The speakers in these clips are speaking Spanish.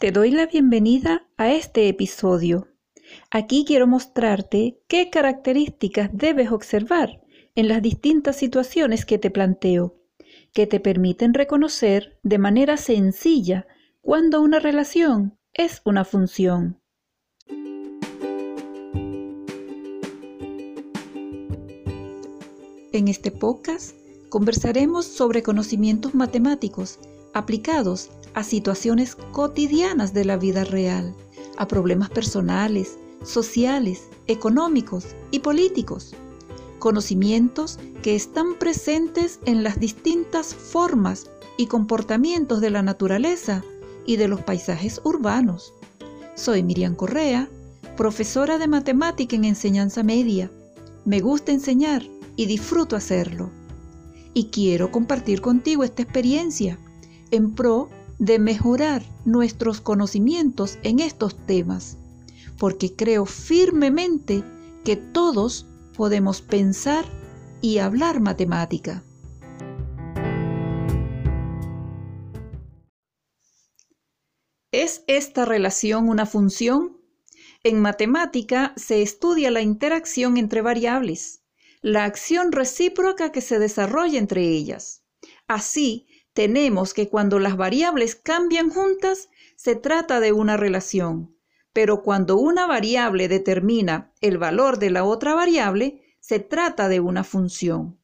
Te doy la bienvenida a este episodio. Aquí quiero mostrarte qué características debes observar en las distintas situaciones que te planteo, que te permiten reconocer de manera sencilla cuando una relación es una función. En este podcast conversaremos sobre conocimientos matemáticos aplicados a situaciones cotidianas de la vida real, a problemas personales, sociales, económicos y políticos. Conocimientos que están presentes en las distintas formas y comportamientos de la naturaleza y de los paisajes urbanos. Soy Miriam Correa, profesora de matemática en enseñanza media. Me gusta enseñar y disfruto hacerlo. Y quiero compartir contigo esta experiencia en pro de mejorar nuestros conocimientos en estos temas, porque creo firmemente que todos podemos pensar y hablar matemática. ¿Es esta relación una función? En matemática se estudia la interacción entre variables, la acción recíproca que se desarrolla entre ellas. Así, tenemos que cuando las variables cambian juntas, se trata de una relación, pero cuando una variable determina el valor de la otra variable, se trata de una función.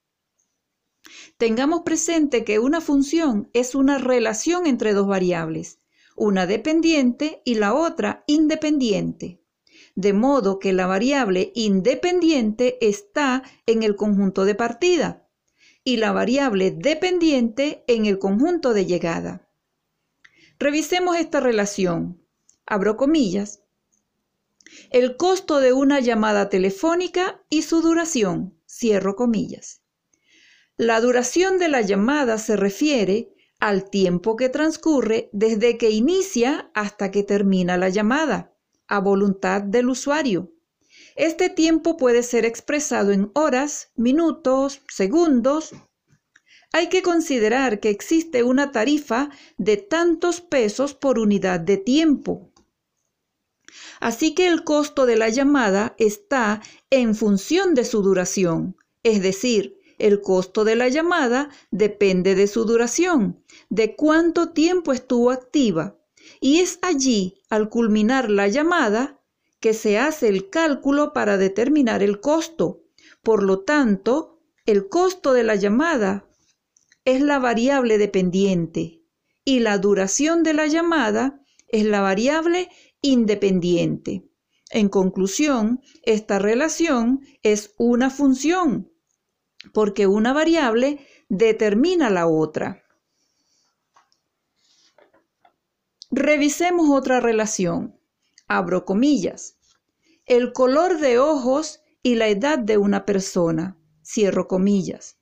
Tengamos presente que una función es una relación entre dos variables, una dependiente y la otra independiente. De modo que la variable independiente está en el conjunto de partida y la variable dependiente en el conjunto de llegada. Revisemos esta relación. Abro comillas. El costo de una llamada telefónica y su duración. Cierro comillas. La duración de la llamada se refiere al tiempo que transcurre desde que inicia hasta que termina la llamada, a voluntad del usuario. Este tiempo puede ser expresado en horas, minutos, segundos. Hay que considerar que existe una tarifa de tantos pesos por unidad de tiempo. Así que el costo de la llamada está en función de su duración, es decir, el costo de la llamada depende de su duración, de cuánto tiempo estuvo activa, y es allí, al culminar la llamada, que se hace el cálculo para determinar el costo. Por lo tanto, el costo de la llamada es la variable dependiente y la duración de la llamada es la variable independiente. En conclusión, esta relación es una función, porque una variable determina la otra. Revisemos otra relación. Abro comillas el color de ojos y la edad de una persona. Cierro comillas.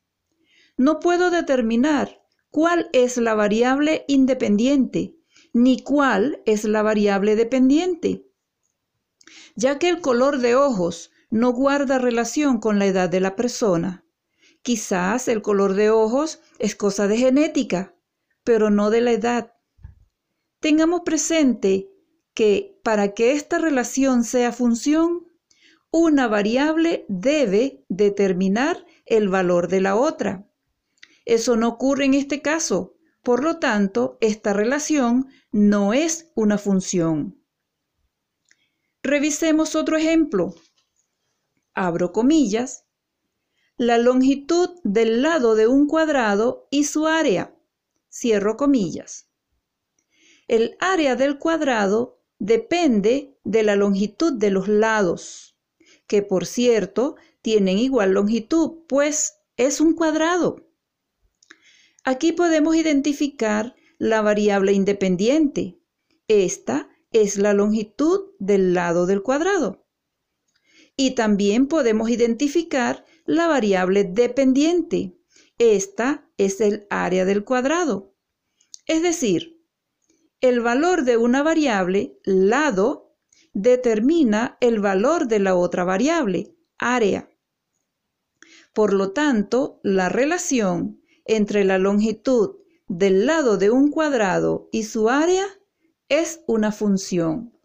No puedo determinar cuál es la variable independiente ni cuál es la variable dependiente, ya que el color de ojos no guarda relación con la edad de la persona. Quizás el color de ojos es cosa de genética, pero no de la edad. Tengamos presente que para que esta relación sea función, una variable debe determinar el valor de la otra. Eso no ocurre en este caso, por lo tanto, esta relación no es una función. Revisemos otro ejemplo. Abro comillas. La longitud del lado de un cuadrado y su área. Cierro comillas. El área del cuadrado depende de la longitud de los lados, que por cierto tienen igual longitud, pues es un cuadrado. Aquí podemos identificar la variable independiente. Esta es la longitud del lado del cuadrado. Y también podemos identificar la variable dependiente. Esta es el área del cuadrado. Es decir, el valor de una variable, lado, determina el valor de la otra variable, área. Por lo tanto, la relación entre la longitud del lado de un cuadrado y su área es una función.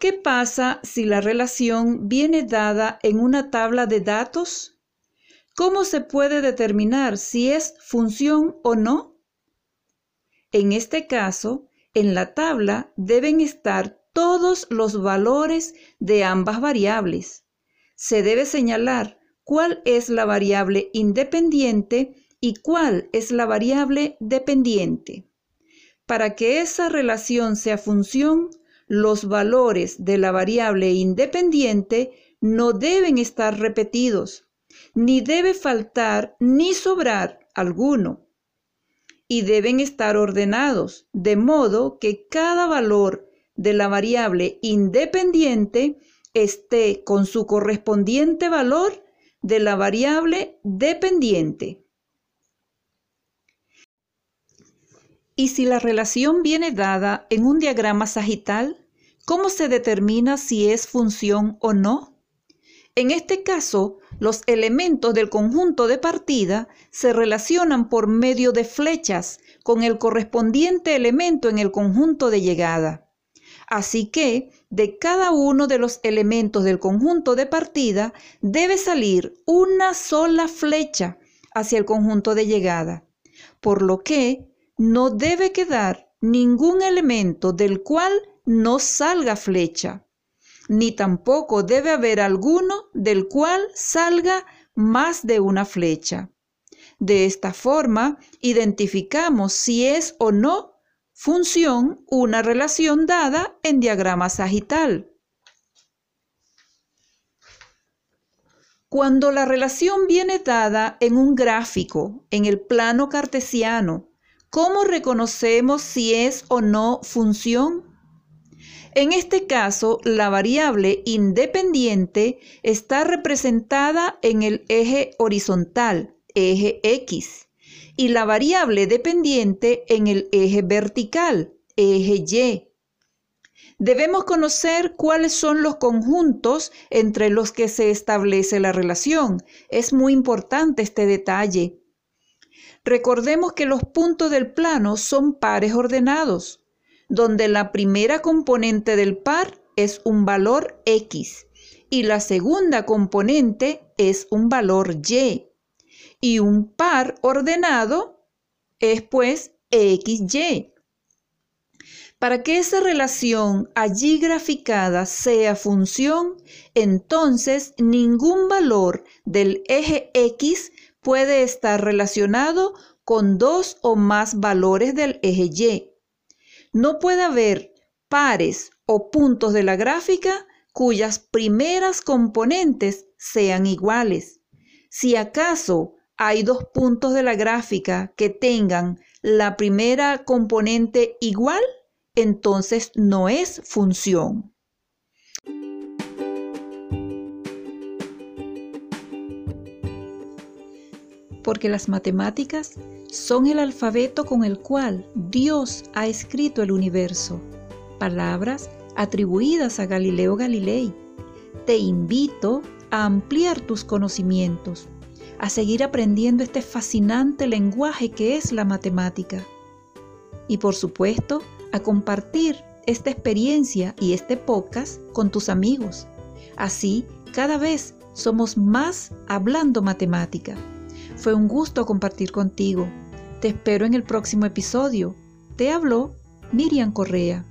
¿Qué pasa si la relación viene dada en una tabla de datos? ¿Cómo se puede determinar si es función o no? En este caso, en la tabla deben estar todos los valores de ambas variables. Se debe señalar cuál es la variable independiente y cuál es la variable dependiente. Para que esa relación sea función, los valores de la variable independiente no deben estar repetidos, ni debe faltar ni sobrar alguno. Y deben estar ordenados, de modo que cada valor de la variable independiente esté con su correspondiente valor de la variable dependiente. Y si la relación viene dada en un diagrama sagital, ¿cómo se determina si es función o no? En este caso, los elementos del conjunto de partida se relacionan por medio de flechas con el correspondiente elemento en el conjunto de llegada. Así que, de cada uno de los elementos del conjunto de partida debe salir una sola flecha hacia el conjunto de llegada, por lo que no debe quedar ningún elemento del cual no salga flecha, ni tampoco debe haber alguno del cual salga más de una flecha. De esta forma, identificamos si es o no función una relación dada en diagrama sagital. Cuando la relación viene dada en un gráfico, en el plano cartesiano, ¿Cómo reconocemos si es o no función? En este caso, la variable independiente está representada en el eje horizontal, eje X, y la variable dependiente en el eje vertical, eje Y. Debemos conocer cuáles son los conjuntos entre los que se establece la relación. Es muy importante este detalle. Recordemos que los puntos del plano son pares ordenados, donde la primera componente del par es un valor x y la segunda componente es un valor y. Y un par ordenado es pues xy. Para que esa relación allí graficada sea función, entonces ningún valor del eje x puede estar relacionado con dos o más valores del eje Y. No puede haber pares o puntos de la gráfica cuyas primeras componentes sean iguales. Si acaso hay dos puntos de la gráfica que tengan la primera componente igual, entonces no es función. porque las matemáticas son el alfabeto con el cual Dios ha escrito el universo, palabras atribuidas a Galileo Galilei. Te invito a ampliar tus conocimientos, a seguir aprendiendo este fascinante lenguaje que es la matemática. Y por supuesto, a compartir esta experiencia y este podcast con tus amigos. Así, cada vez somos más hablando matemática. Fue un gusto compartir contigo. Te espero en el próximo episodio. Te habló Miriam Correa.